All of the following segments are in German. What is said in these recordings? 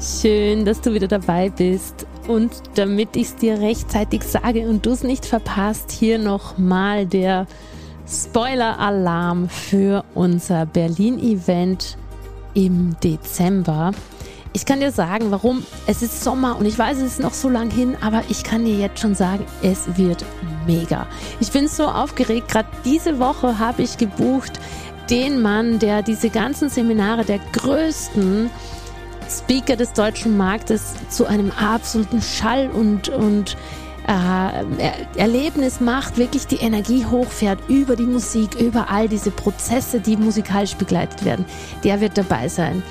Schön, dass du wieder dabei bist. Und damit ich es dir rechtzeitig sage und du es nicht verpasst, hier nochmal der Spoiler-Alarm für unser Berlin-Event im Dezember. Ich kann dir sagen, warum. Es ist Sommer und ich weiß, es ist noch so lang hin, aber ich kann dir jetzt schon sagen, es wird mega. Ich bin so aufgeregt. Gerade diese Woche habe ich gebucht den Mann, der diese ganzen Seminare der größten Speaker des deutschen Marktes zu einem absoluten Schall und, und äh, Erlebnis macht, wirklich die Energie hochfährt über die Musik, über all diese Prozesse, die musikalisch begleitet werden. Der wird dabei sein.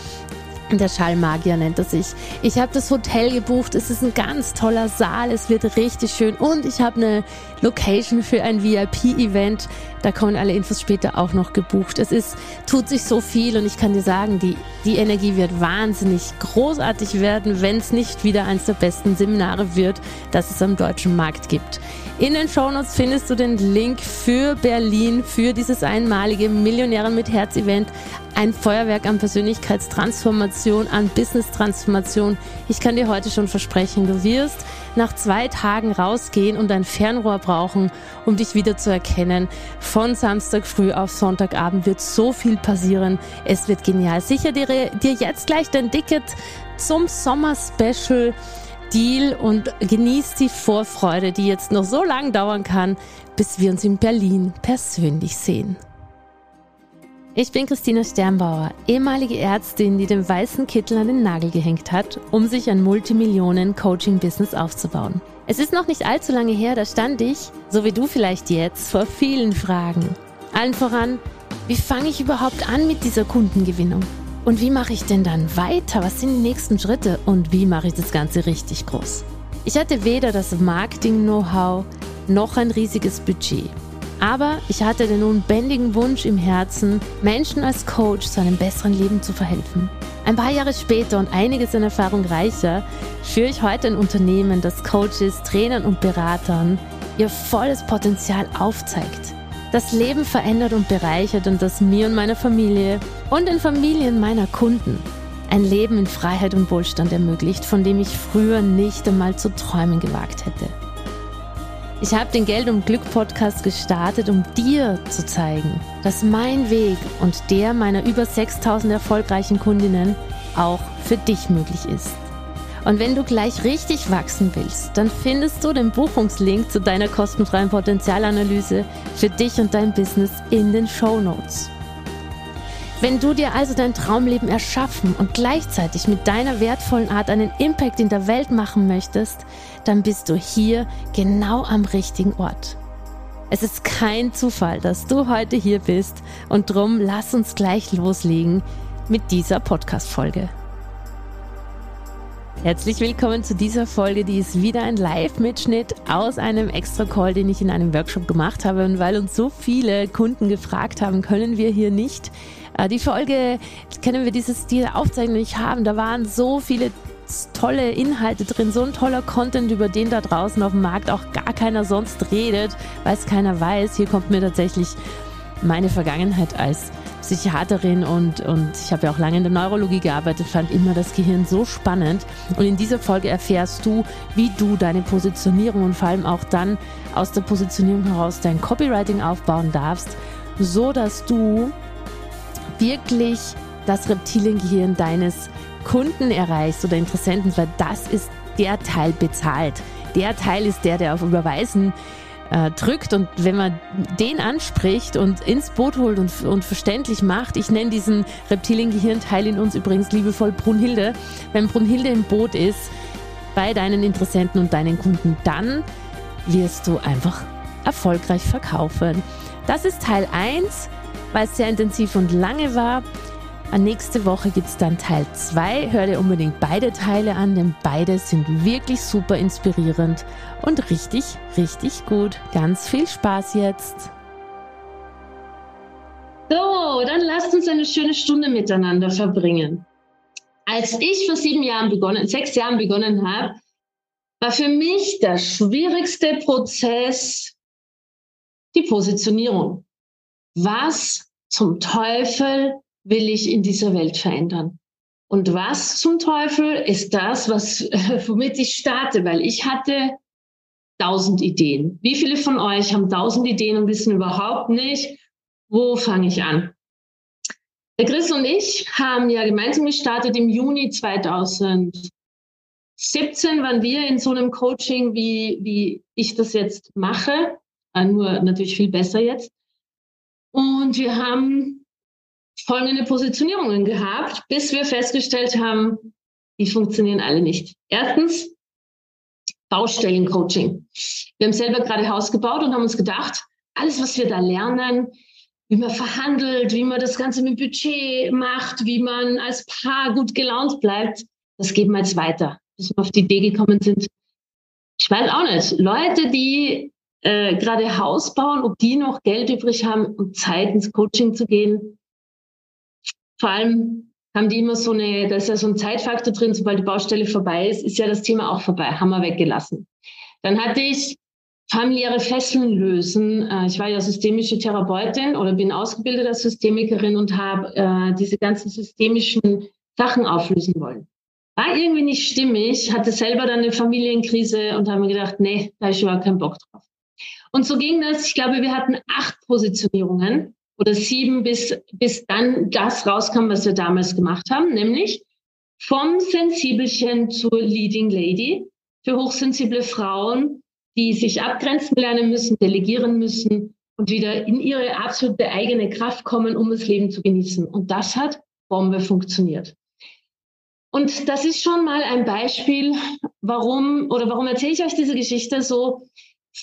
Der Schallmagier nennt er sich. Ich habe das Hotel gebucht. Es ist ein ganz toller Saal. Es wird richtig schön. Und ich habe eine Location für ein VIP-Event. Da kommen alle Infos später auch noch gebucht. Es ist, tut sich so viel und ich kann dir sagen, die, die Energie wird wahnsinnig großartig werden, wenn es nicht wieder eines der besten Seminare wird, das es am deutschen Markt gibt. In den Shownotes findest du den Link für Berlin, für dieses einmalige Millionären mit Herz Event. Ein Feuerwerk an Persönlichkeitstransformation, an Business-Transformation. Ich kann dir heute schon versprechen, du wirst nach zwei Tagen rausgehen und ein Fernrohr brauchen, um dich wieder zu erkennen. Von Samstag früh auf Sonntagabend wird so viel passieren. Es wird genial. Sicher dir, dir jetzt gleich dein Ticket zum Sommer-Special. Deal und genießt die Vorfreude, die jetzt noch so lange dauern kann, bis wir uns in Berlin persönlich sehen. Ich bin Christina Sternbauer, ehemalige Ärztin, die den weißen Kittel an den Nagel gehängt hat, um sich ein Multimillionen-Coaching-Business aufzubauen. Es ist noch nicht allzu lange her, da stand ich, so wie du vielleicht jetzt, vor vielen Fragen. Allen voran, wie fange ich überhaupt an mit dieser Kundengewinnung? Und wie mache ich denn dann weiter? Was sind die nächsten Schritte? Und wie mache ich das Ganze richtig groß? Ich hatte weder das Marketing-Know-how noch ein riesiges Budget. Aber ich hatte den unbändigen Wunsch im Herzen, Menschen als Coach zu einem besseren Leben zu verhelfen. Ein paar Jahre später und einiges an Erfahrung reicher, führe ich heute ein Unternehmen, das Coaches, Trainern und Beratern ihr volles Potenzial aufzeigt das Leben verändert und bereichert und das mir und meiner Familie und den Familien meiner Kunden ein Leben in Freiheit und Wohlstand ermöglicht, von dem ich früher nicht einmal zu träumen gewagt hätte. Ich habe den Geld und Glück Podcast gestartet, um dir zu zeigen, dass mein Weg und der meiner über 6000 erfolgreichen Kundinnen auch für dich möglich ist. Und wenn du gleich richtig wachsen willst, dann findest du den Buchungslink zu deiner kostenfreien Potenzialanalyse für dich und dein Business in den Show Notes. Wenn du dir also dein Traumleben erschaffen und gleichzeitig mit deiner wertvollen Art einen Impact in der Welt machen möchtest, dann bist du hier genau am richtigen Ort. Es ist kein Zufall, dass du heute hier bist und drum lass uns gleich loslegen mit dieser Podcast-Folge. Herzlich willkommen zu dieser Folge, die ist wieder ein Live-Mitschnitt aus einem Extra-Call, den ich in einem Workshop gemacht habe. Und weil uns so viele Kunden gefragt haben, können wir hier nicht äh, die Folge, können wir dieses, diese Aufzeichnung nicht haben. Da waren so viele tolle Inhalte drin, so ein toller Content, über den da draußen auf dem Markt auch gar keiner sonst redet, weil es keiner weiß. Hier kommt mir tatsächlich meine Vergangenheit als Psychiaterin und, und ich habe ja auch lange in der Neurologie gearbeitet, fand immer das Gehirn so spannend. Und in dieser Folge erfährst du, wie du deine Positionierung und vor allem auch dann aus der Positionierung heraus dein Copywriting aufbauen darfst, so dass du wirklich das Reptiliengehirn deines Kunden erreichst oder Interessenten, weil das ist der Teil bezahlt. Der Teil ist der, der auf Überweisen äh, drückt und wenn man den anspricht und ins Boot holt und, und verständlich macht, ich nenne diesen Reptiliengehirnteil in uns übrigens liebevoll Brunhilde, wenn Brunhilde im Boot ist bei deinen Interessenten und deinen Kunden, dann wirst du einfach erfolgreich verkaufen. Das ist Teil 1, weil es sehr intensiv und lange war. Nächste Woche gibt es dann Teil 2. Hör dir unbedingt beide Teile an, denn beide sind wirklich super inspirierend und richtig, richtig gut. Ganz viel Spaß jetzt. So, dann lasst uns eine schöne Stunde miteinander verbringen. Als ich vor sieben Jahren begonnen, sechs Jahren begonnen habe, war für mich der schwierigste Prozess die Positionierung. Was zum Teufel will ich in dieser Welt verändern? Und was zum Teufel ist das, was, womit ich starte? Weil ich hatte tausend Ideen. Wie viele von euch haben tausend Ideen und wissen überhaupt nicht, wo fange ich an? Der Chris und ich haben ja gemeinsam gestartet im Juni 2017 waren wir in so einem Coaching, wie, wie ich das jetzt mache, äh, nur natürlich viel besser jetzt. Und wir haben folgende Positionierungen gehabt, bis wir festgestellt haben, die funktionieren alle nicht. Erstens, Baustellencoaching. Wir haben selber gerade Haus gebaut und haben uns gedacht, alles, was wir da lernen, wie man verhandelt, wie man das Ganze mit Budget macht, wie man als Paar gut gelaunt bleibt, das geben wir jetzt weiter, bis wir auf die Idee gekommen sind. Ich weiß auch nicht, Leute, die äh, gerade Haus bauen, ob die noch Geld übrig haben, um Zeit ins Coaching zu gehen. Vor allem haben die immer so eine, da ist ja so ein Zeitfaktor drin, sobald die Baustelle vorbei ist, ist ja das Thema auch vorbei, haben wir weggelassen. Dann hatte ich familiäre Fesseln lösen. Äh, ich war ja systemische Therapeutin oder bin ausgebildet als Systemikerin und habe äh, diese ganzen systemischen Sachen auflösen wollen. War irgendwie nicht stimmig, hatte selber dann eine Familienkrise und habe mir gedacht, nee, da ich überhaupt keinen Bock drauf. Und so ging das. Ich glaube, wir hatten acht Positionierungen oder sieben, bis, bis dann das rauskam, was wir damals gemacht haben, nämlich vom Sensibelchen zur Leading Lady für hochsensible Frauen, die sich abgrenzen lernen müssen, delegieren müssen und wieder in ihre absolute eigene Kraft kommen, um das Leben zu genießen. Und das hat Bombe funktioniert. Und das ist schon mal ein Beispiel, warum oder warum erzähle ich euch diese Geschichte so?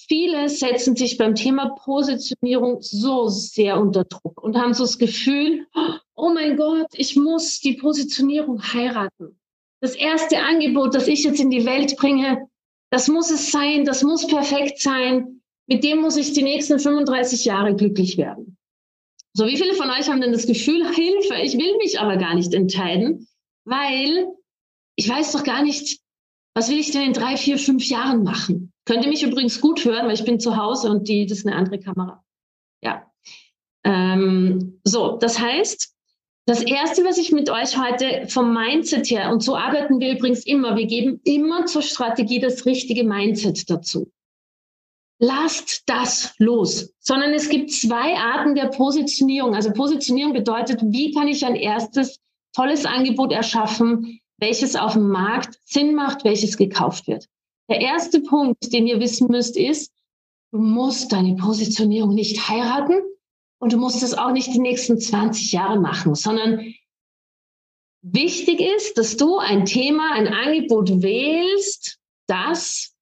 Viele setzen sich beim Thema Positionierung so sehr unter Druck und haben so das Gefühl, oh mein Gott, ich muss die Positionierung heiraten. Das erste Angebot, das ich jetzt in die Welt bringe, das muss es sein, das muss perfekt sein. Mit dem muss ich die nächsten 35 Jahre glücklich werden. So, wie viele von euch haben denn das Gefühl, Hilfe, ich will mich aber gar nicht entscheiden, weil ich weiß doch gar nicht, was will ich denn in drei, vier, fünf Jahren machen? Könnt ihr mich übrigens gut hören, weil ich bin zu Hause und die, das ist eine andere Kamera. Ja. Ähm, so, das heißt, das erste, was ich mit euch heute vom Mindset her, und so arbeiten wir übrigens immer, wir geben immer zur Strategie das richtige Mindset dazu. Lasst das los, sondern es gibt zwei Arten der Positionierung. Also Positionierung bedeutet, wie kann ich ein erstes tolles Angebot erschaffen, welches auf dem Markt Sinn macht, welches gekauft wird. Der erste Punkt, den ihr wissen müsst, ist, du musst deine Positionierung nicht heiraten und du musst es auch nicht die nächsten 20 Jahre machen, sondern wichtig ist, dass du ein Thema, ein Angebot wählst, das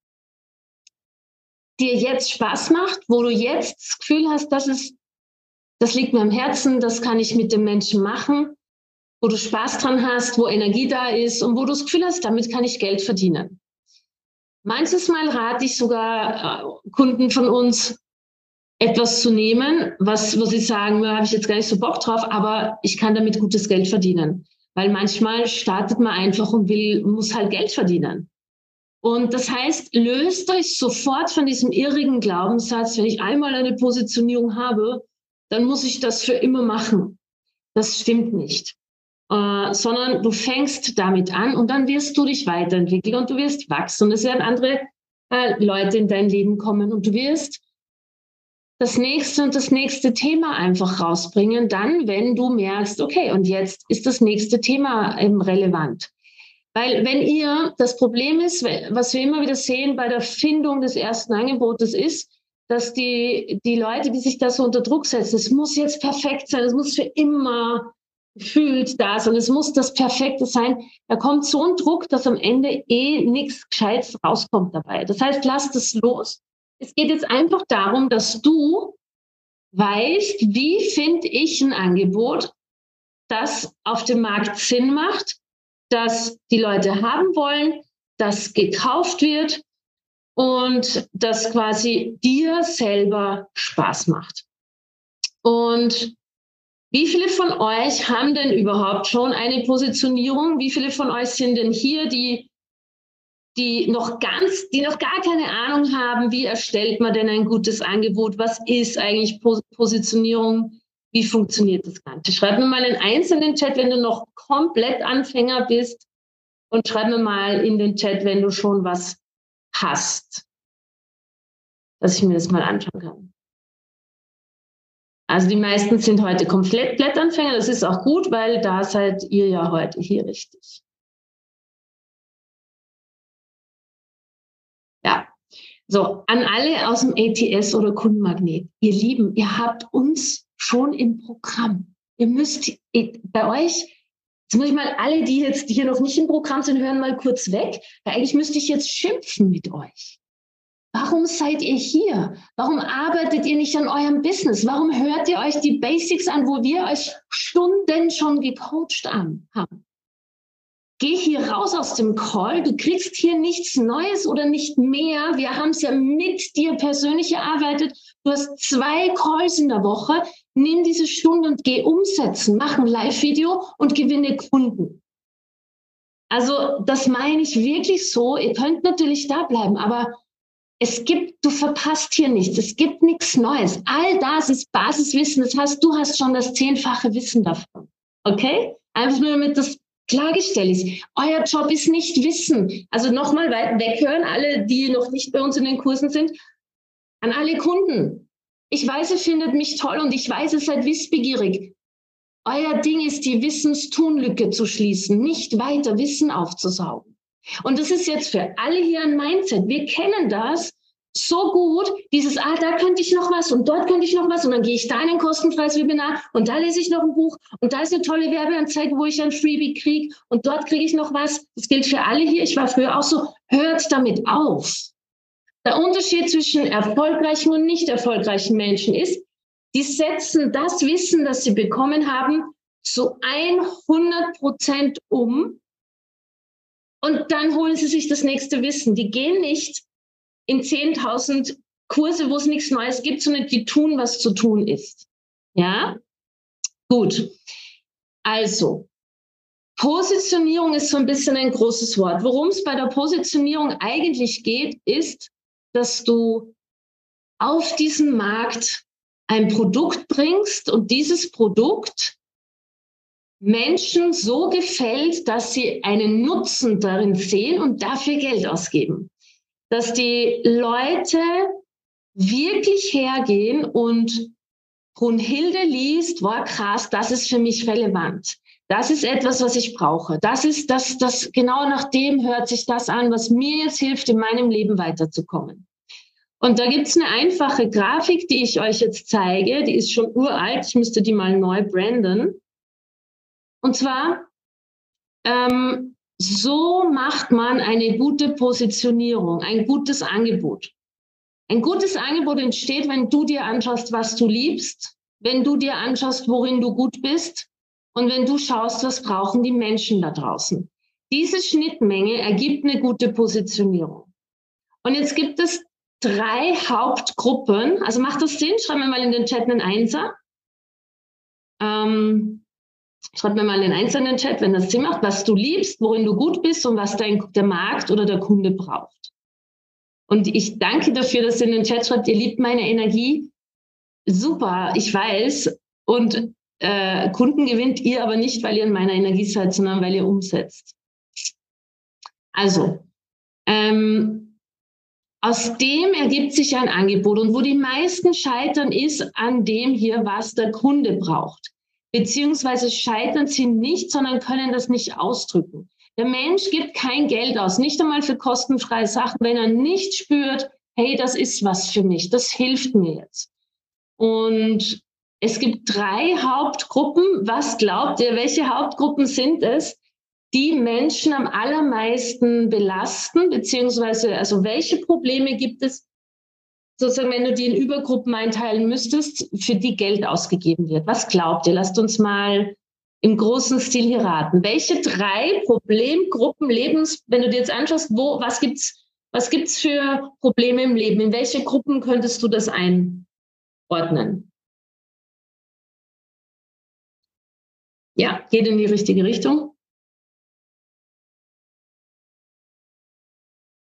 dir jetzt Spaß macht, wo du jetzt das Gefühl hast, das ist, das liegt mir am Herzen, das kann ich mit dem Menschen machen, wo du Spaß dran hast, wo Energie da ist und wo du das Gefühl hast, damit kann ich Geld verdienen. Manches Mal rate ich sogar äh, Kunden von uns, etwas zu nehmen, was, wo sie sagen, da habe ich jetzt gar nicht so Bock drauf, aber ich kann damit gutes Geld verdienen. Weil manchmal startet man einfach und will, muss halt Geld verdienen. Und das heißt, löst euch sofort von diesem irrigen Glaubenssatz, wenn ich einmal eine Positionierung habe, dann muss ich das für immer machen. Das stimmt nicht. Äh, sondern du fängst damit an und dann wirst du dich weiterentwickeln und du wirst wachsen und es werden andere äh, Leute in dein Leben kommen und du wirst das nächste und das nächste Thema einfach rausbringen, dann, wenn du merkst, okay, und jetzt ist das nächste Thema eben relevant. Weil wenn ihr, das Problem ist, was wir immer wieder sehen bei der Findung des ersten Angebotes ist, dass die, die Leute, die sich da so unter Druck setzen, es muss jetzt perfekt sein, es muss für immer fühlt das und es muss das Perfekte sein. Da kommt so ein Druck, dass am Ende eh nichts Gescheites rauskommt dabei. Das heißt, lass das los. Es geht jetzt einfach darum, dass du weißt, wie finde ich ein Angebot, das auf dem Markt Sinn macht, das die Leute haben wollen, das gekauft wird und das quasi dir selber Spaß macht. Und wie viele von euch haben denn überhaupt schon eine Positionierung? Wie viele von euch sind denn hier, die, die noch ganz, die noch gar keine Ahnung haben, wie erstellt man denn ein gutes Angebot? Was ist eigentlich Positionierung? Wie funktioniert das Ganze? Schreib mir mal einen einzelnen Chat, wenn du noch komplett Anfänger bist und schreib mir mal in den Chat, wenn du schon was hast, dass ich mir das mal anschauen kann. Also die meisten sind heute komplett Blättanfänger. Das ist auch gut, weil da seid ihr ja heute hier richtig. Ja, so an alle aus dem ATS oder Kundenmagnet. Ihr Lieben, ihr habt uns schon im Programm. Ihr müsst bei euch, jetzt muss ich mal alle, die jetzt hier noch nicht im Programm sind, hören mal kurz weg, weil eigentlich müsste ich jetzt schimpfen mit euch. Warum seid ihr hier? Warum arbeitet ihr nicht an eurem Business? Warum hört ihr euch die Basics an, wo wir euch Stunden schon gecoacht haben? Geh hier raus aus dem Call. Du kriegst hier nichts Neues oder nicht mehr. Wir haben es ja mit dir persönlich erarbeitet. Du hast zwei Calls in der Woche. Nimm diese Stunde und geh umsetzen. Mach ein Live-Video und gewinne Kunden. Also das meine ich wirklich so. Ihr könnt natürlich da bleiben, aber es gibt, du verpasst hier nichts. Es gibt nichts Neues. All das ist Basiswissen. Das heißt, du hast schon das zehnfache Wissen davon. Okay? Einfach nur damit das klargestellt ist. Euer Job ist nicht Wissen. Also nochmal weghören, alle, die noch nicht bei uns in den Kursen sind. An alle Kunden. Ich weiß, ihr findet mich toll und ich weiß, ihr seid wissbegierig. Euer Ding ist, die Wissenstunlücke zu schließen, nicht weiter Wissen aufzusaugen. Und das ist jetzt für alle hier ein Mindset. Wir kennen das so gut, dieses, ah, da könnte ich noch was und dort könnte ich noch was und dann gehe ich da in ein kostenfreies Webinar und da lese ich noch ein Buch und da ist eine tolle Werbeanzeige, wo ich ein Freebie kriege und dort kriege ich noch was. Das gilt für alle hier. Ich war früher auch so, hört damit auf. Der Unterschied zwischen erfolgreichen und nicht erfolgreichen Menschen ist, die setzen das Wissen, das sie bekommen haben, zu 100 Prozent um und dann holen sie sich das nächste Wissen. Die gehen nicht in 10.000 Kurse, wo es nichts Neues gibt, sondern die tun, was zu tun ist. Ja? Gut. Also, Positionierung ist so ein bisschen ein großes Wort. Worum es bei der Positionierung eigentlich geht, ist, dass du auf diesen Markt ein Produkt bringst und dieses Produkt Menschen so gefällt, dass sie einen Nutzen darin sehen und dafür Geld ausgeben. Dass die Leute wirklich hergehen und Brunhilde liest, war krass, das ist für mich relevant. Das ist etwas, was ich brauche. Das ist das, das, genau nach dem hört sich das an, was mir jetzt hilft, in meinem Leben weiterzukommen. Und da gibt es eine einfache Grafik, die ich euch jetzt zeige. Die ist schon uralt. Ich müsste die mal neu branden. Und zwar, ähm, so macht man eine gute Positionierung, ein gutes Angebot. Ein gutes Angebot entsteht, wenn du dir anschaust, was du liebst, wenn du dir anschaust, worin du gut bist und wenn du schaust, was brauchen die Menschen da draußen. Diese Schnittmenge ergibt eine gute Positionierung. Und jetzt gibt es drei Hauptgruppen. Also macht das Sinn? Schreib mir mal in den Chat einen Einser. Ähm, Schreib mir mal in den einzelnen Chat, wenn das Sinn macht, was du liebst, worin du gut bist und was dein, der Markt oder der Kunde braucht. Und ich danke dafür, dass ihr in den Chat schreibt, ihr liebt meine Energie. Super, ich weiß. Und äh, Kunden gewinnt ihr aber nicht, weil ihr in meiner Energie seid, sondern weil ihr umsetzt. Also, ähm, aus dem ergibt sich ein Angebot. Und wo die meisten scheitern, ist an dem hier, was der Kunde braucht beziehungsweise scheitern sie nicht, sondern können das nicht ausdrücken. Der Mensch gibt kein Geld aus, nicht einmal für kostenfreie Sachen, wenn er nicht spürt, hey, das ist was für mich, das hilft mir jetzt. Und es gibt drei Hauptgruppen. Was glaubt ihr, welche Hauptgruppen sind es, die Menschen am allermeisten belasten, beziehungsweise also welche Probleme gibt es, sozusagen, wenn du die in Übergruppen einteilen müsstest, für die Geld ausgegeben wird. Was glaubt ihr? Lasst uns mal im großen Stil hier raten. Welche drei Problemgruppen Lebens, wenn du dir jetzt anschaust, wo, was gibt's, was gibt's für Probleme im Leben? In welche Gruppen könntest du das einordnen? Ja, geht in die richtige Richtung.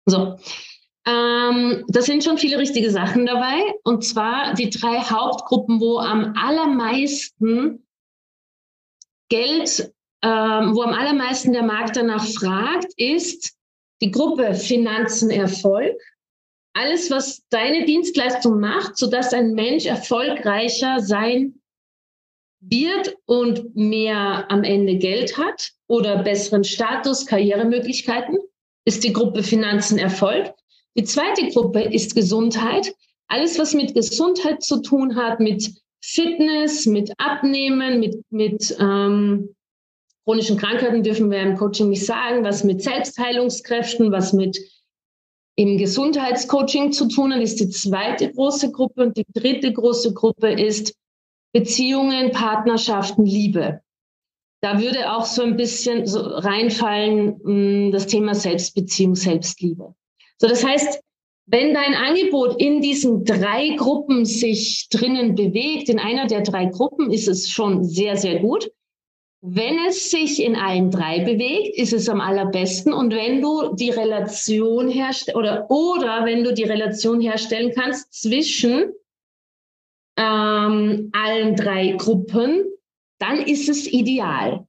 So, Ähm, da sind schon viele richtige Sachen dabei. Und zwar die drei Hauptgruppen, wo am allermeisten Geld, ähm, wo am allermeisten der Markt danach fragt, ist die Gruppe Finanzen Erfolg. Alles, was deine Dienstleistung macht, sodass ein Mensch erfolgreicher sein wird und mehr am Ende Geld hat oder besseren Status, Karrieremöglichkeiten, ist die Gruppe Finanzen Erfolg. Die zweite Gruppe ist Gesundheit. Alles, was mit Gesundheit zu tun hat, mit Fitness, mit Abnehmen, mit, mit ähm, chronischen Krankheiten dürfen wir im Coaching nicht sagen, was mit Selbstheilungskräften, was mit im Gesundheitscoaching zu tun hat, ist die zweite große Gruppe. Und die dritte große Gruppe ist Beziehungen, Partnerschaften, Liebe. Da würde auch so ein bisschen so reinfallen hm, das Thema Selbstbeziehung, Selbstliebe. So, das heißt, wenn dein Angebot in diesen drei Gruppen sich drinnen bewegt, in einer der drei Gruppen, ist es schon sehr, sehr gut. Wenn es sich in allen drei bewegt, ist es am allerbesten. Und wenn du die Relation herstellst oder, oder wenn du die Relation herstellen kannst zwischen ähm, allen drei Gruppen, dann ist es ideal.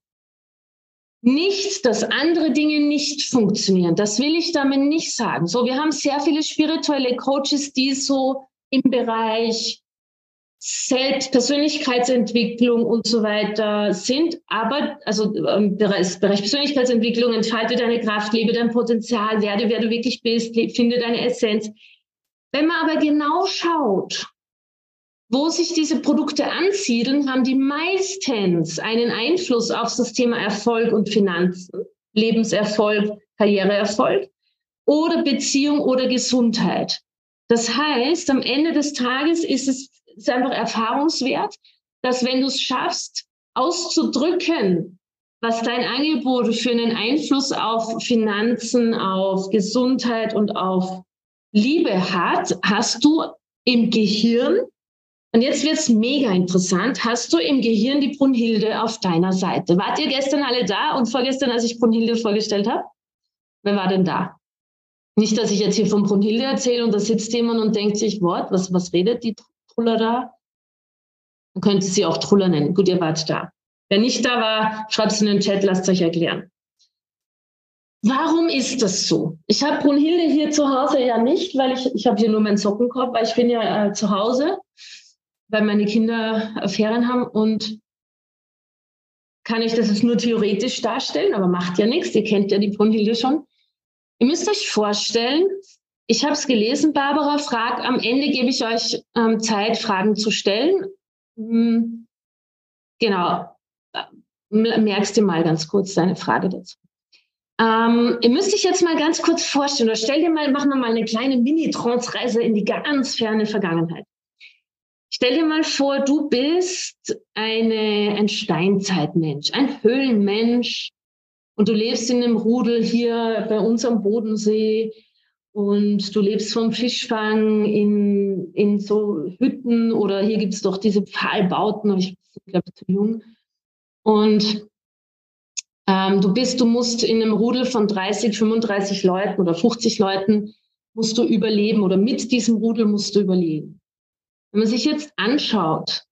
Nicht, dass andere Dinge nicht funktionieren. Das will ich damit nicht sagen. So, wir haben sehr viele spirituelle Coaches, die so im Bereich Selbst, Persönlichkeitsentwicklung und so weiter sind. Aber, also im Bereich, Bereich Persönlichkeitsentwicklung, entfalte deine Kraft, lebe dein Potenzial, werde, wer du wirklich bist, finde deine Essenz. Wenn man aber genau schaut, wo sich diese Produkte ansiedeln, haben die meistens einen Einfluss auf das Thema Erfolg und Finanzen, Lebenserfolg, Karriereerfolg oder Beziehung oder Gesundheit. Das heißt, am Ende des Tages ist es ist einfach erfahrungswert, dass wenn du es schaffst, auszudrücken, was dein Angebot für einen Einfluss auf Finanzen, auf Gesundheit und auf Liebe hat, hast du im Gehirn und jetzt wird's mega interessant. Hast du im Gehirn die Brunhilde auf deiner Seite? Wart ihr gestern alle da und vorgestern, als ich Brunhilde vorgestellt habe? Wer war denn da? Nicht, dass ich jetzt hier von Brunhilde erzähle und da sitzt jemand und denkt sich, Wort, was, was redet die Truller da? Man könnte sie auch Truller nennen. Gut, ihr wart da. Wer nicht da war, schreibt es in den Chat, lasst euch erklären. Warum ist das so? Ich habe Brunhilde hier zu Hause ja nicht, weil ich, ich habe hier nur meinen Sockenkorb, weil ich bin ja äh, zu Hause weil meine Kinder Ferien haben und kann ich das jetzt nur theoretisch darstellen, aber macht ja nichts. Ihr kennt ja die Brunhilde schon. Ihr müsst euch vorstellen, ich habe es gelesen, Barbara, frag, am Ende gebe ich euch ähm, Zeit, Fragen zu stellen. Hm, genau, merkst du mal ganz kurz deine Frage dazu. Ähm, ihr müsst euch jetzt mal ganz kurz vorstellen, oder stell dir mal, machen wir mal eine kleine Mini-Trance-Reise in die ganz ferne Vergangenheit. Stell dir mal vor, du bist eine, ein Steinzeitmensch, ein Höhlenmensch und du lebst in einem Rudel hier bei uns am Bodensee und du lebst vom Fischfang in, in so Hütten oder hier gibt es doch diese Pfahlbauten, aber ich glaube zu jung. Und ähm, du bist, du musst in einem Rudel von 30, 35 Leuten oder 50 Leuten musst du überleben oder mit diesem Rudel musst du überleben. Wenn man sich jetzt anschaut,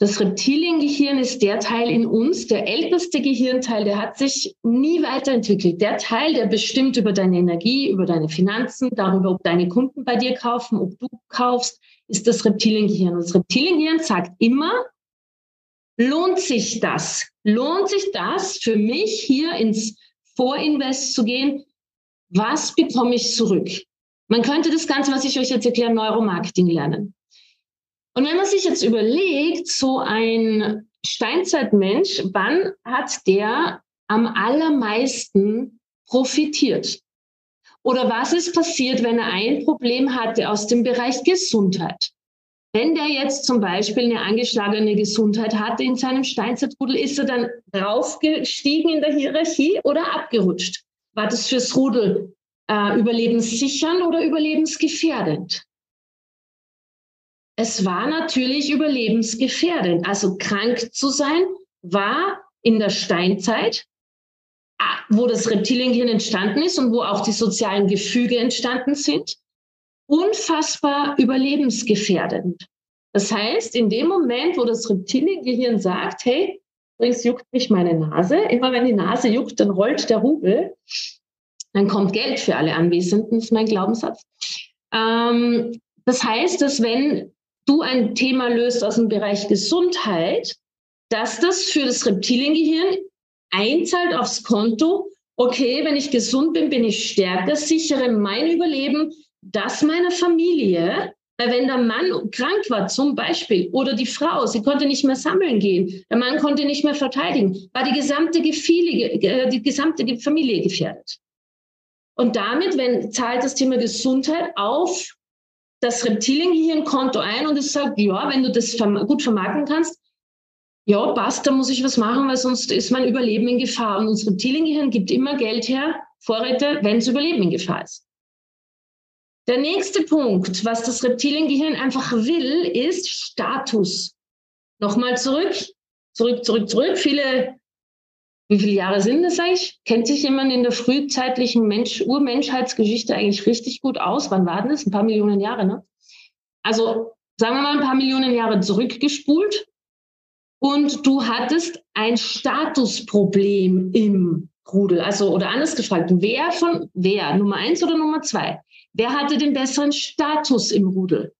das Reptiliengehirn ist der Teil in uns, der älteste Gehirnteil, der hat sich nie weiterentwickelt. Der Teil, der bestimmt über deine Energie, über deine Finanzen, darüber, ob deine Kunden bei dir kaufen, ob du kaufst, ist das Reptiliengehirn. Und das Reptiliengehirn sagt immer, lohnt sich das? Lohnt sich das für mich hier ins Vorinvest zu gehen? Was bekomme ich zurück? Man könnte das Ganze, was ich euch jetzt erkläre, Neuromarketing lernen. Und wenn man sich jetzt überlegt, so ein Steinzeitmensch, wann hat der am allermeisten profitiert? Oder was ist passiert, wenn er ein Problem hatte aus dem Bereich Gesundheit? Wenn der jetzt zum Beispiel eine angeschlagene Gesundheit hatte in seinem Steinzeitrudel, ist er dann raufgestiegen in der Hierarchie oder abgerutscht? War das fürs Rudel äh, überlebenssichernd oder überlebensgefährdend? Es war natürlich überlebensgefährdend. Also krank zu sein war in der Steinzeit wo das Reptiliengehirn entstanden ist und wo auch die sozialen Gefüge entstanden sind, unfassbar überlebensgefährdend. Das heißt, in dem Moment, wo das Reptiliengehirn sagt, hey, übrigens juckt mich meine Nase, immer wenn die Nase juckt, dann rollt der Rubel, dann kommt Geld für alle Anwesenden, ist mein Glaubenssatz. Ähm, das heißt, dass wenn du ein Thema löst aus dem Bereich Gesundheit, dass das für das Reptiliengehirn einzahlt aufs Konto, okay, wenn ich gesund bin, bin ich stärker, sichere mein Überleben, das meiner Familie, weil wenn der Mann krank war zum Beispiel oder die Frau, sie konnte nicht mehr sammeln gehen, der Mann konnte nicht mehr verteidigen, war die gesamte, Gefühle, äh, die gesamte Familie gefährdet. Und damit, wenn zahlt das Thema Gesundheit auf das Reptiliengehirnkonto ein und es sagt, ja, wenn du das gut vermarkten kannst, ja, passt, da muss ich was machen, weil sonst ist mein Überleben in Gefahr. Und unser Reptiliengehirn gibt immer Geld her, Vorräte, wenn das Überleben in Gefahr ist. Der nächste Punkt, was das Reptiliengehirn einfach will, ist Status. Nochmal zurück, zurück, zurück, zurück. Viele, wie viele Jahre sind das eigentlich? Kennt sich jemand in der frühzeitlichen Mensch, Urmenschheitsgeschichte eigentlich richtig gut aus? Wann war das? Ein paar Millionen Jahre, ne? Also sagen wir mal ein paar Millionen Jahre zurückgespult und du hattest ein Statusproblem im Rudel. Also, oder anders gefragt, wer von, wer, Nummer eins oder Nummer zwei? Wer hatte den besseren Status im Rudel?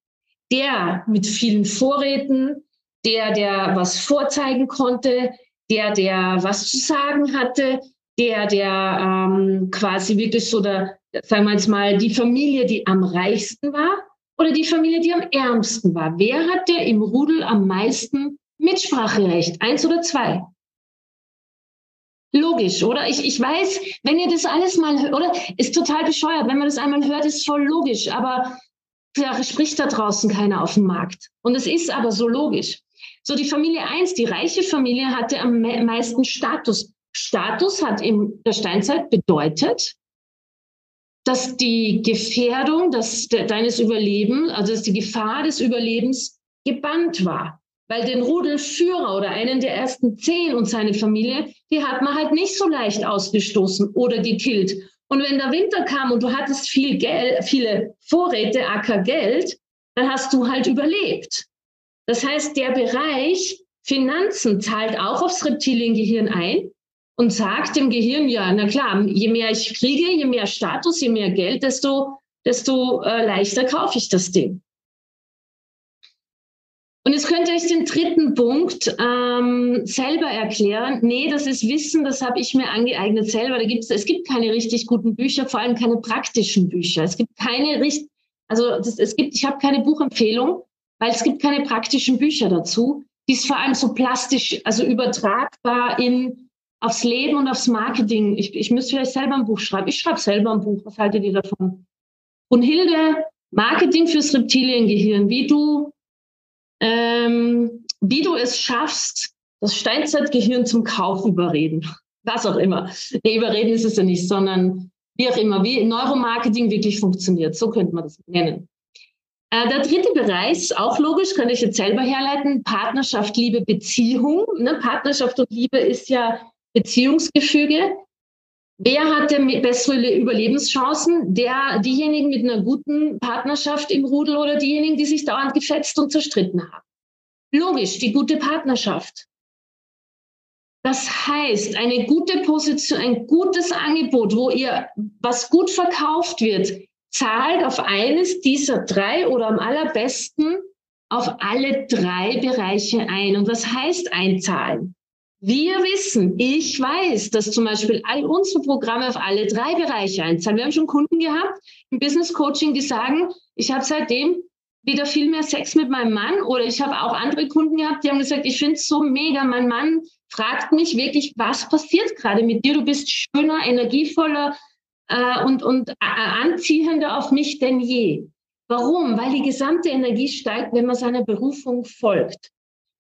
Der mit vielen Vorräten, der, der was vorzeigen konnte, der, der was zu sagen hatte, der, der ähm, quasi wirklich so der, sagen wir jetzt mal, die Familie, die am reichsten war oder die Familie, die am ärmsten war. Wer hat der im Rudel am meisten Mitspracherecht? Eins oder zwei? Logisch, oder? Ich, ich weiß, wenn ihr das alles mal hört, oder? Ist total bescheuert. Wenn man das einmal hört, ist voll logisch. Aber da spricht da draußen keiner auf dem Markt. Und es ist aber so logisch. So, die Familie 1, die reiche Familie, hatte am meisten Status. Status hat in der Steinzeit bedeutet, dass die Gefährdung dass deines Überlebens, also dass die Gefahr des Überlebens gebannt war. Weil den Rudelführer oder einen der ersten zehn und seine Familie, die hat man halt nicht so leicht ausgestoßen oder gekillt. Und wenn der Winter kam und du hattest viel Geld, viele Vorräte, Acker Geld, dann hast du halt überlebt. Das heißt, der Bereich Finanzen zahlt auch aufs Reptiliengehirn ein und sagt dem Gehirn, ja, na klar, je mehr ich kriege, je mehr Status, je mehr Geld, desto, desto äh, leichter kaufe ich das Ding. Und jetzt könnt ihr euch den dritten Punkt ähm, selber erklären. Nee, das ist Wissen, das habe ich mir angeeignet selber. Da gibt's, es gibt keine richtig guten Bücher, vor allem keine praktischen Bücher. Es gibt keine richtig, also das, es gibt, ich habe keine Buchempfehlung, weil es gibt keine praktischen Bücher dazu. Die ist vor allem so plastisch, also übertragbar in aufs Leben und aufs Marketing. Ich, ich müsste vielleicht selber ein Buch schreiben. Ich schreibe selber ein Buch. Was haltet ihr davon? Und Hilde, Marketing fürs Reptiliengehirn, wie du ähm, wie du es schaffst, das Steinzeitgehirn zum Kauf überreden. Was auch immer. Nee, überreden ist es ja nicht, sondern wie auch immer, wie Neuromarketing wirklich funktioniert. So könnte man das nennen. Äh, der dritte Bereich auch logisch, kann ich jetzt selber herleiten. Partnerschaft, Liebe, Beziehung. Ne? Partnerschaft und Liebe ist ja Beziehungsgefüge. Wer hat denn bessere Überlebenschancen? Der, diejenigen mit einer guten Partnerschaft im Rudel oder diejenigen, die sich dauernd gefetzt und zerstritten haben? Logisch, die gute Partnerschaft. Das heißt, eine gute Position, ein gutes Angebot, wo ihr was gut verkauft wird, zahlt auf eines dieser drei oder am allerbesten auf alle drei Bereiche ein. Und was heißt einzahlen? Wir wissen, ich weiß, dass zum Beispiel all unsere Programme auf alle drei Bereiche einzahlen. Wir haben schon Kunden gehabt im Business Coaching, die sagen, ich habe seitdem wieder viel mehr Sex mit meinem Mann oder ich habe auch andere Kunden gehabt, die haben gesagt, ich finde es so mega. Mein Mann fragt mich wirklich, was passiert gerade mit dir? Du bist schöner, energievoller äh, und, und äh, anziehender auf mich denn je. Warum? Weil die gesamte Energie steigt, wenn man seiner Berufung folgt.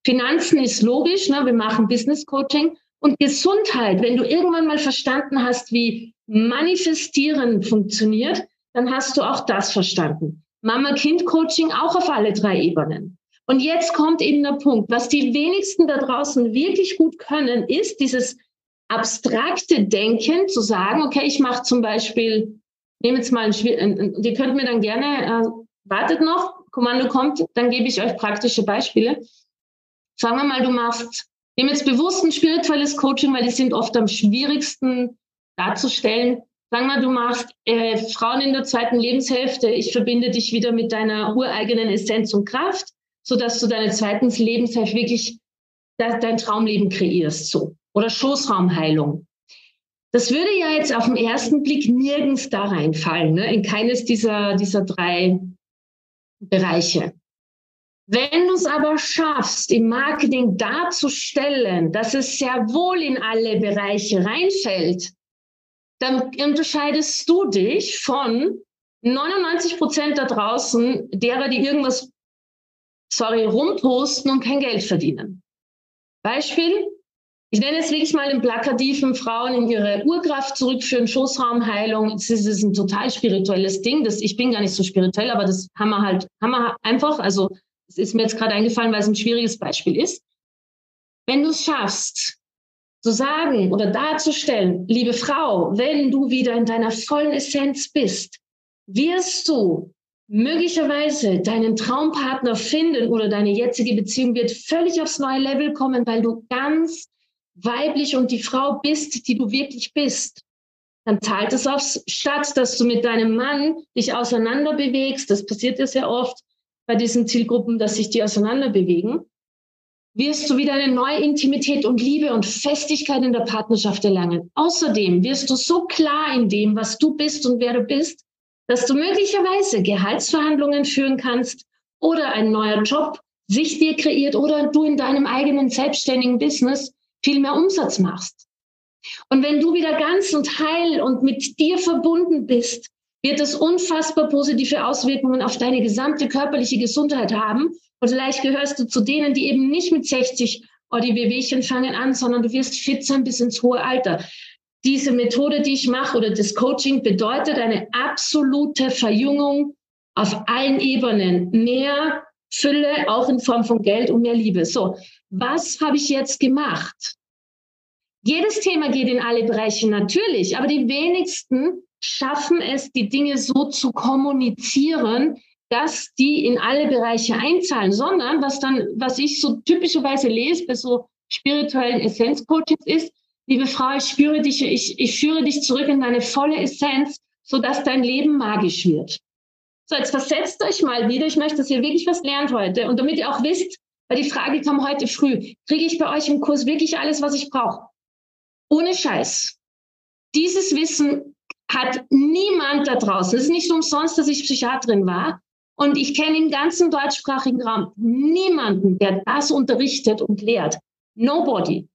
Finanzen ist logisch, ne? wir machen Business Coaching. Und Gesundheit, wenn du irgendwann mal verstanden hast, wie Manifestieren funktioniert, dann hast du auch das verstanden. Mama-Kind-Coaching auch auf alle drei Ebenen. Und jetzt kommt eben der Punkt, was die wenigsten da draußen wirklich gut können, ist dieses abstrakte Denken zu sagen, okay, ich mache zum Beispiel, nehme jetzt mal ein ihr könnt mir dann gerne, äh, wartet noch, Kommando kommt, dann gebe ich euch praktische Beispiele. Sagen wir mal, du machst, nehme jetzt bewusst ein spirituelles Coaching, weil die sind oft am schwierigsten darzustellen. Sagen wir, du machst äh, Frauen in der zweiten Lebenshälfte, ich verbinde dich wieder mit deiner ureigenen Essenz und Kraft, sodass du deine zweiten Lebenshälfte wirklich dein Traumleben kreierst, so. Oder Schoßraumheilung. Das würde ja jetzt auf den ersten Blick nirgends da reinfallen, ne? in keines dieser, dieser drei Bereiche. Wenn du es aber schaffst, im Marketing darzustellen, dass es sehr wohl in alle Bereiche reinfällt, dann unterscheidest du dich von 99 Prozent da draußen, derer, die irgendwas, sorry, rumposten und kein Geld verdienen. Beispiel, ich nenne es wirklich mal den plakativen Frauen in ihre Urkraft zurückführen, Schoßraumheilung. Das ist ein total spirituelles Ding. Das, ich bin gar nicht so spirituell, aber das haben wir halt, haben wir einfach, also es ist mir jetzt gerade eingefallen, weil es ein schwieriges Beispiel ist. Wenn du es schaffst, zu sagen oder darzustellen, liebe Frau, wenn du wieder in deiner vollen Essenz bist, wirst du möglicherweise deinen Traumpartner finden oder deine jetzige Beziehung wird völlig aufs neue Level kommen, weil du ganz weiblich und die Frau bist, die du wirklich bist. Dann zahlt es aufs Statt, dass du mit deinem Mann dich auseinander bewegst. Das passiert ja sehr oft bei diesen Zielgruppen, dass sich die auseinander bewegen wirst du wieder eine neue Intimität und Liebe und Festigkeit in der Partnerschaft erlangen. Außerdem wirst du so klar in dem, was du bist und wer du bist, dass du möglicherweise Gehaltsverhandlungen führen kannst oder ein neuer Job sich dir kreiert oder du in deinem eigenen selbstständigen Business viel mehr Umsatz machst. Und wenn du wieder ganz und heil und mit dir verbunden bist, wird es unfassbar positive Auswirkungen auf deine gesamte körperliche Gesundheit haben und vielleicht gehörst du zu denen, die eben nicht mit 60 oh, die Wehwehchen fangen an, sondern du wirst fit sein bis ins hohe Alter. Diese Methode, die ich mache oder das Coaching bedeutet eine absolute Verjüngung auf allen Ebenen. Mehr Fülle, auch in Form von Geld und mehr Liebe. So, was habe ich jetzt gemacht? Jedes Thema geht in alle Bereiche natürlich, aber die wenigsten schaffen es, die Dinge so zu kommunizieren, dass die in alle Bereiche einzahlen, sondern was dann, was ich so typischerweise lese bei so spirituellen Essenzcoachings ist, liebe Frau, ich spüre dich, ich, ich führe dich zurück in deine volle Essenz, sodass dein Leben magisch wird. So, jetzt versetzt euch mal wieder. Ich möchte, dass ihr wirklich was lernt heute. Und damit ihr auch wisst, weil die Frage kam heute früh, kriege ich bei euch im Kurs wirklich alles, was ich brauche? Ohne Scheiß. Dieses Wissen hat niemand da draußen. Es ist nicht umsonst, dass ich Psychiaterin war. Und ich kenne im ganzen deutschsprachigen Raum niemanden, der das unterrichtet und lehrt. Nobody.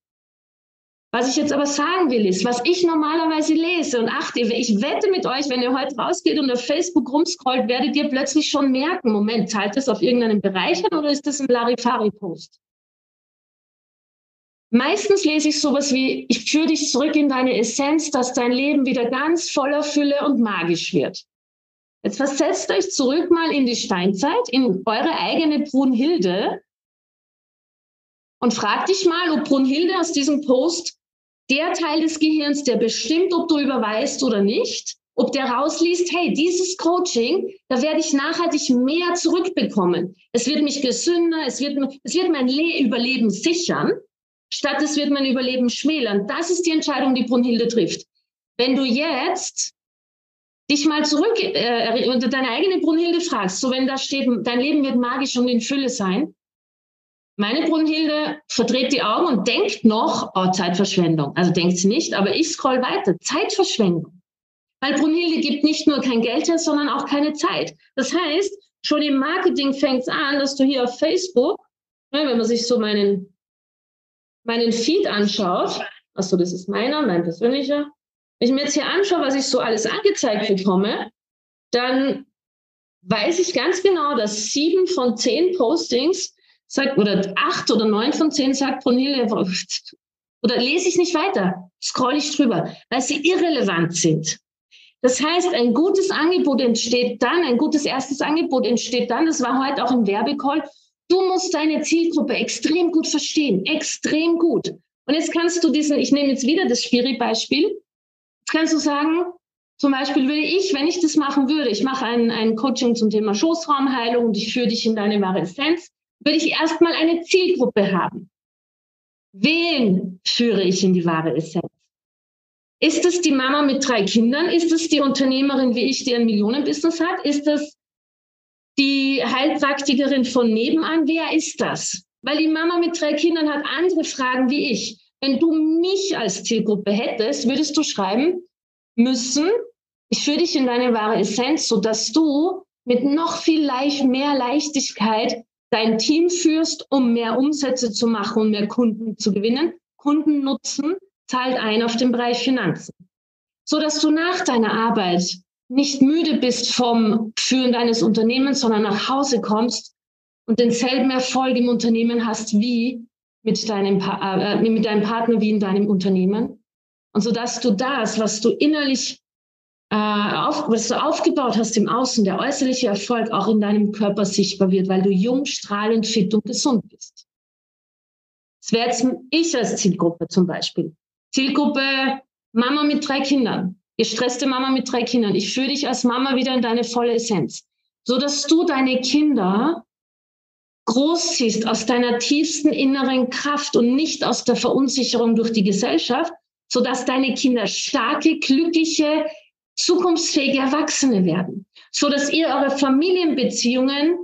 Was ich jetzt aber sagen will, ist, was ich normalerweise lese und achte, ich wette mit euch, wenn ihr heute rausgeht und auf Facebook rumscrollt, werdet ihr plötzlich schon merken, Moment, zahlt das auf irgendeinen Bereich an oder ist das ein Larifari-Post? Meistens lese ich sowas wie, ich führe dich zurück in deine Essenz, dass dein Leben wieder ganz voller Fülle und magisch wird. Jetzt versetzt euch zurück mal in die Steinzeit, in eure eigene Brunhilde und fragt dich mal, ob Brunhilde aus diesem Post der Teil des Gehirns, der bestimmt, ob du überweist oder nicht, ob der rausliest, hey, dieses Coaching, da werde ich nachhaltig mehr zurückbekommen. Es wird mich gesünder, es wird, es wird mein Le Überleben sichern, statt es wird mein Überleben schmälern. Das ist die Entscheidung, die Brunhilde trifft. Wenn du jetzt dich mal zurück äh, unter deine eigene Brunhilde fragst, so wenn da steht, dein Leben wird magisch und in Fülle sein. Meine Brunhilde verdreht die Augen und denkt noch, oh, Zeitverschwendung. Also denkt sie nicht, aber ich scroll weiter. Zeitverschwendung. Weil Brunhilde gibt nicht nur kein Geld her, sondern auch keine Zeit. Das heißt, schon im Marketing fängt es an, dass du hier auf Facebook, ne, wenn man sich so meinen, meinen Feed anschaut, achso, das ist meiner, mein persönlicher, wenn ich mir jetzt hier anschaue, was ich so alles angezeigt bekomme, dann weiß ich ganz genau, dass sieben von zehn Postings sagt, oder acht oder neun von zehn sagt Brunhilde, oder lese ich nicht weiter, scroll ich drüber, weil sie irrelevant sind. Das heißt, ein gutes Angebot entsteht dann, ein gutes erstes Angebot entsteht dann, das war heute auch im Werbecall, du musst deine Zielgruppe extrem gut verstehen, extrem gut. Und jetzt kannst du diesen, ich nehme jetzt wieder das Spiri-Beispiel, jetzt kannst du sagen, zum Beispiel würde ich, wenn ich das machen würde, ich mache ein, ein Coaching zum Thema Schoßraumheilung und ich führe dich in deine wahre Essenz, würde ich erstmal eine Zielgruppe haben. Wen führe ich in die wahre Essenz? Ist es die Mama mit drei Kindern? Ist es die Unternehmerin wie ich, die ein Millionenbusiness hat? Ist es die Heilpraktikerin von nebenan? Wer ist das? Weil die Mama mit drei Kindern hat andere Fragen wie ich. Wenn du mich als Zielgruppe hättest, würdest du schreiben müssen, ich führe dich in deine wahre Essenz, sodass du mit noch viel mehr Leichtigkeit dein Team führst, um mehr Umsätze zu machen und mehr Kunden zu gewinnen. Kunden nutzen zahlt ein auf den Bereich Finanzen, so dass du nach deiner Arbeit nicht müde bist vom Führen deines Unternehmens, sondern nach Hause kommst und denselben Erfolg im Unternehmen hast wie mit deinem, äh, mit deinem Partner wie in deinem Unternehmen. Und so dass du das, was du innerlich äh, auf, was du aufgebaut hast im Außen, der äußerliche Erfolg auch in deinem Körper sichtbar wird, weil du jung, strahlend, fit und gesund bist. Das wäre jetzt ich als Zielgruppe zum Beispiel. Zielgruppe Mama mit drei Kindern, gestresste Mama mit drei Kindern. Ich führe dich als Mama wieder in deine volle Essenz, so dass du deine Kinder großziehst aus deiner tiefsten inneren Kraft und nicht aus der Verunsicherung durch die Gesellschaft, so dass deine Kinder starke, glückliche, zukunftsfähige Erwachsene werden, so dass ihr eure Familienbeziehungen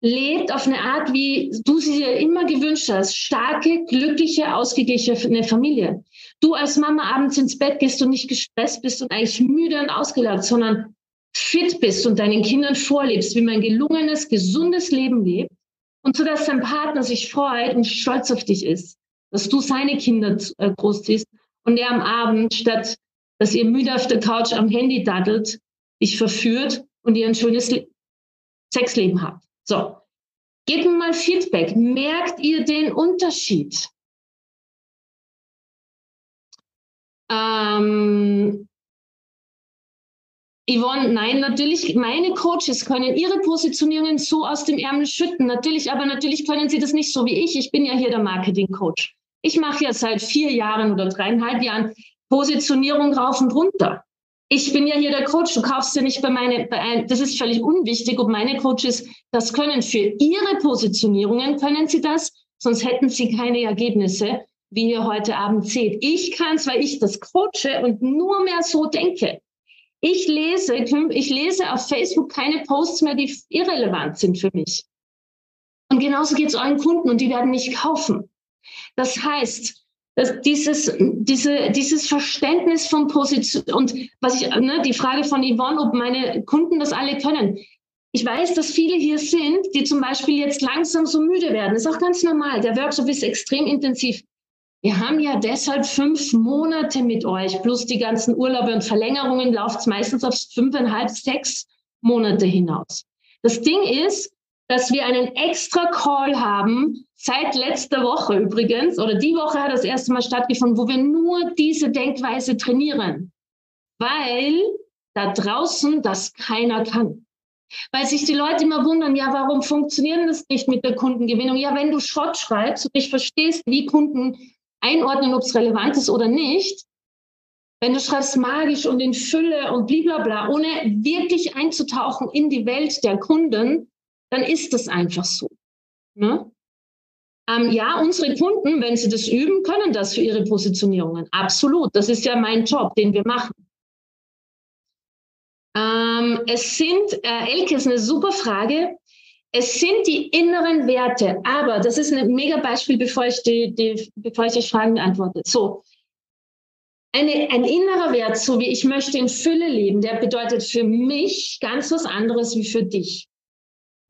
lebt auf eine Art, wie du sie dir immer gewünscht hast. Starke, glückliche, ausgeglichene Familie. Du als Mama abends ins Bett gehst und nicht gestresst bist und eigentlich müde und ausgelaugt, sondern fit bist und deinen Kindern vorlebst, wie man gelungenes, gesundes Leben lebt. Und so, dass dein Partner sich freut und stolz auf dich ist, dass du seine Kinder äh, großziehst und er am Abend, statt dass ihr müde auf der Couch am Handy daddelt, dich verführt und ihr ein schönes Sexleben habt. So, gebt mir mal Feedback. Merkt ihr den Unterschied? Ähm, Yvonne, nein, natürlich, meine Coaches können ihre Positionierungen so aus dem Ärmel schütten. Natürlich, aber natürlich können sie das nicht so wie ich. Ich bin ja hier der Marketing-Coach. Ich mache ja seit vier Jahren oder dreieinhalb Jahren Positionierung rauf und runter ich bin ja hier der Coach, du kaufst ja nicht bei meine, bei, das ist völlig unwichtig, ob meine Coaches das können. Für ihre Positionierungen können sie das, sonst hätten sie keine Ergebnisse, wie ihr heute Abend seht. Ich kann es, weil ich das coache und nur mehr so denke. Ich lese, ich lese auf Facebook keine Posts mehr, die irrelevant sind für mich. Und genauso geht es euren Kunden und die werden nicht kaufen. Das heißt, dass dieses, diese, dieses Verständnis von Position und was ich, ne, die Frage von Yvonne, ob meine Kunden das alle können. Ich weiß, dass viele hier sind, die zum Beispiel jetzt langsam so müde werden. Das ist auch ganz normal. Der Workshop ist extrem intensiv. Wir haben ja deshalb fünf Monate mit euch, plus die ganzen Urlaube und Verlängerungen läuft es meistens auf fünfeinhalb, sechs Monate hinaus. Das Ding ist, dass wir einen extra Call haben, seit letzter Woche übrigens, oder die Woche hat das erste Mal stattgefunden, wo wir nur diese Denkweise trainieren, weil da draußen das keiner kann. Weil sich die Leute immer wundern, ja, warum funktioniert das nicht mit der Kundengewinnung? Ja, wenn du Schrott schreibst und nicht verstehst, wie Kunden einordnen, ob es relevant ist oder nicht, wenn du schreibst magisch und in Fülle und blablabla, ohne wirklich einzutauchen in die Welt der Kunden, dann ist das einfach so. Ne? Ähm, ja, unsere Kunden, wenn sie das üben, können das für ihre Positionierungen. Absolut. Das ist ja mein Job, den wir machen. Ähm, es sind, äh, Elke, ist eine super Frage. Es sind die inneren Werte, aber das ist ein mega Beispiel, bevor ich die, die, bevor ich die Fragen beantworte. So. Eine, ein innerer Wert, so wie ich möchte in Fülle leben, der bedeutet für mich ganz was anderes wie für dich.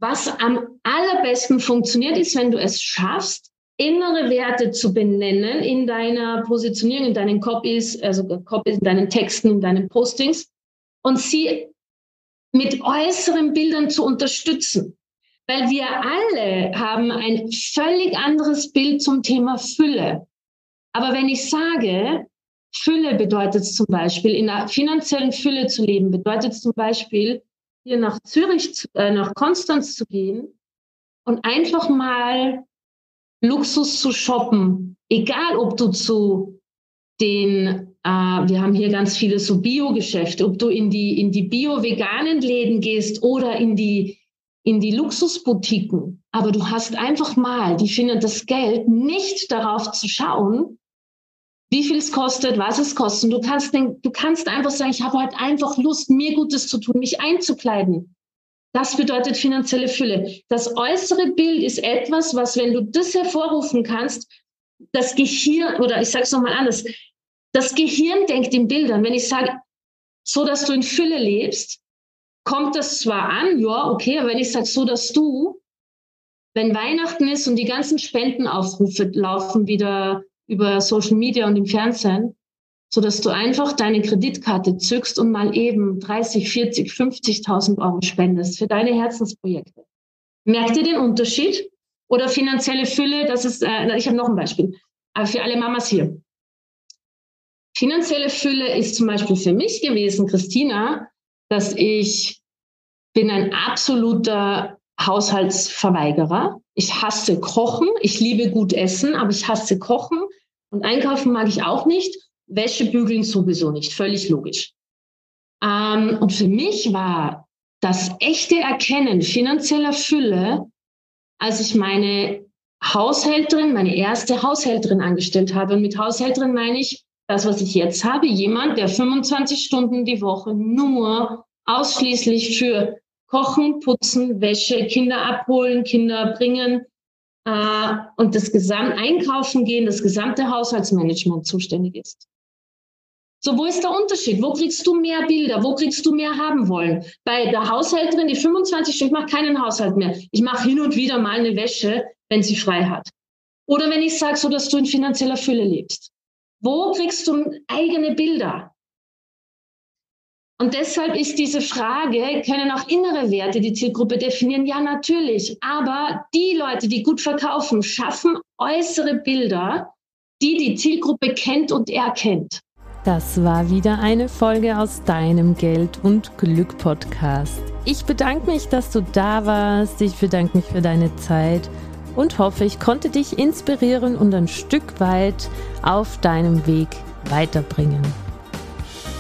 Was am allerbesten funktioniert, ist, wenn du es schaffst, innere Werte zu benennen in deiner Positionierung, in deinen Copies, also Copies, in deinen Texten, in deinen Postings und sie mit äußeren Bildern zu unterstützen. Weil wir alle haben ein völlig anderes Bild zum Thema Fülle. Aber wenn ich sage, Fülle bedeutet zum Beispiel, in einer finanziellen Fülle zu leben, bedeutet zum Beispiel, hier nach Zürich, äh, nach Konstanz zu gehen und einfach mal Luxus zu shoppen. Egal ob du zu den, äh, wir haben hier ganz viele so Bio-Geschäfte, ob du in die, in die bio-veganen Läden gehst oder in die, in die Luxusboutiquen, aber du hast einfach mal, die finden das Geld nicht darauf zu schauen, wie viel es kostet, was es kostet. Du kannst, den, du kannst einfach sagen, ich habe halt einfach Lust, mir Gutes zu tun, mich einzukleiden. Das bedeutet finanzielle Fülle. Das äußere Bild ist etwas, was, wenn du das hervorrufen kannst, das Gehirn, oder ich sage es nochmal anders, das Gehirn denkt in Bildern. Wenn ich sage, so dass du in Fülle lebst, kommt das zwar an, ja, okay, aber wenn ich sage, so dass du, wenn Weihnachten ist und die ganzen Spendenaufrufe laufen wieder über Social Media und im Fernsehen, so dass du einfach deine Kreditkarte zückst und mal eben 30, 40, 50.000 Euro spendest für deine Herzensprojekte. Merkt ihr den Unterschied? Oder finanzielle Fülle, das ist, äh, ich habe noch ein Beispiel, aber für alle Mamas hier. Finanzielle Fülle ist zum Beispiel für mich gewesen, Christina, dass ich bin ein absoluter Haushaltsverweigerer. Ich hasse Kochen. Ich liebe gut Essen, aber ich hasse Kochen. Und einkaufen mag ich auch nicht. Wäsche bügeln sowieso nicht. Völlig logisch. Ähm, und für mich war das echte Erkennen finanzieller Fülle, als ich meine Haushälterin, meine erste Haushälterin angestellt habe. Und mit Haushälterin meine ich das, was ich jetzt habe. Jemand, der 25 Stunden die Woche nur ausschließlich für Kochen, Putzen, Wäsche, Kinder abholen, Kinder bringen, äh, und das gesamte Einkaufen gehen, das gesamte Haushaltsmanagement zuständig ist. So, wo ist der Unterschied? Wo kriegst du mehr Bilder? Wo kriegst du mehr haben wollen? Bei der Haushälterin, die 25 Stunden, ich mache keinen Haushalt mehr. Ich mache hin und wieder mal eine Wäsche, wenn sie frei hat. Oder wenn ich sage, so dass du in finanzieller Fülle lebst. Wo kriegst du eigene Bilder? Und deshalb ist diese Frage, können auch innere Werte die Zielgruppe definieren? Ja, natürlich. Aber die Leute, die gut verkaufen, schaffen äußere Bilder, die die Zielgruppe kennt und erkennt. Das war wieder eine Folge aus deinem Geld und Glück Podcast. Ich bedanke mich, dass du da warst. Ich bedanke mich für deine Zeit und hoffe, ich konnte dich inspirieren und ein Stück weit auf deinem Weg weiterbringen.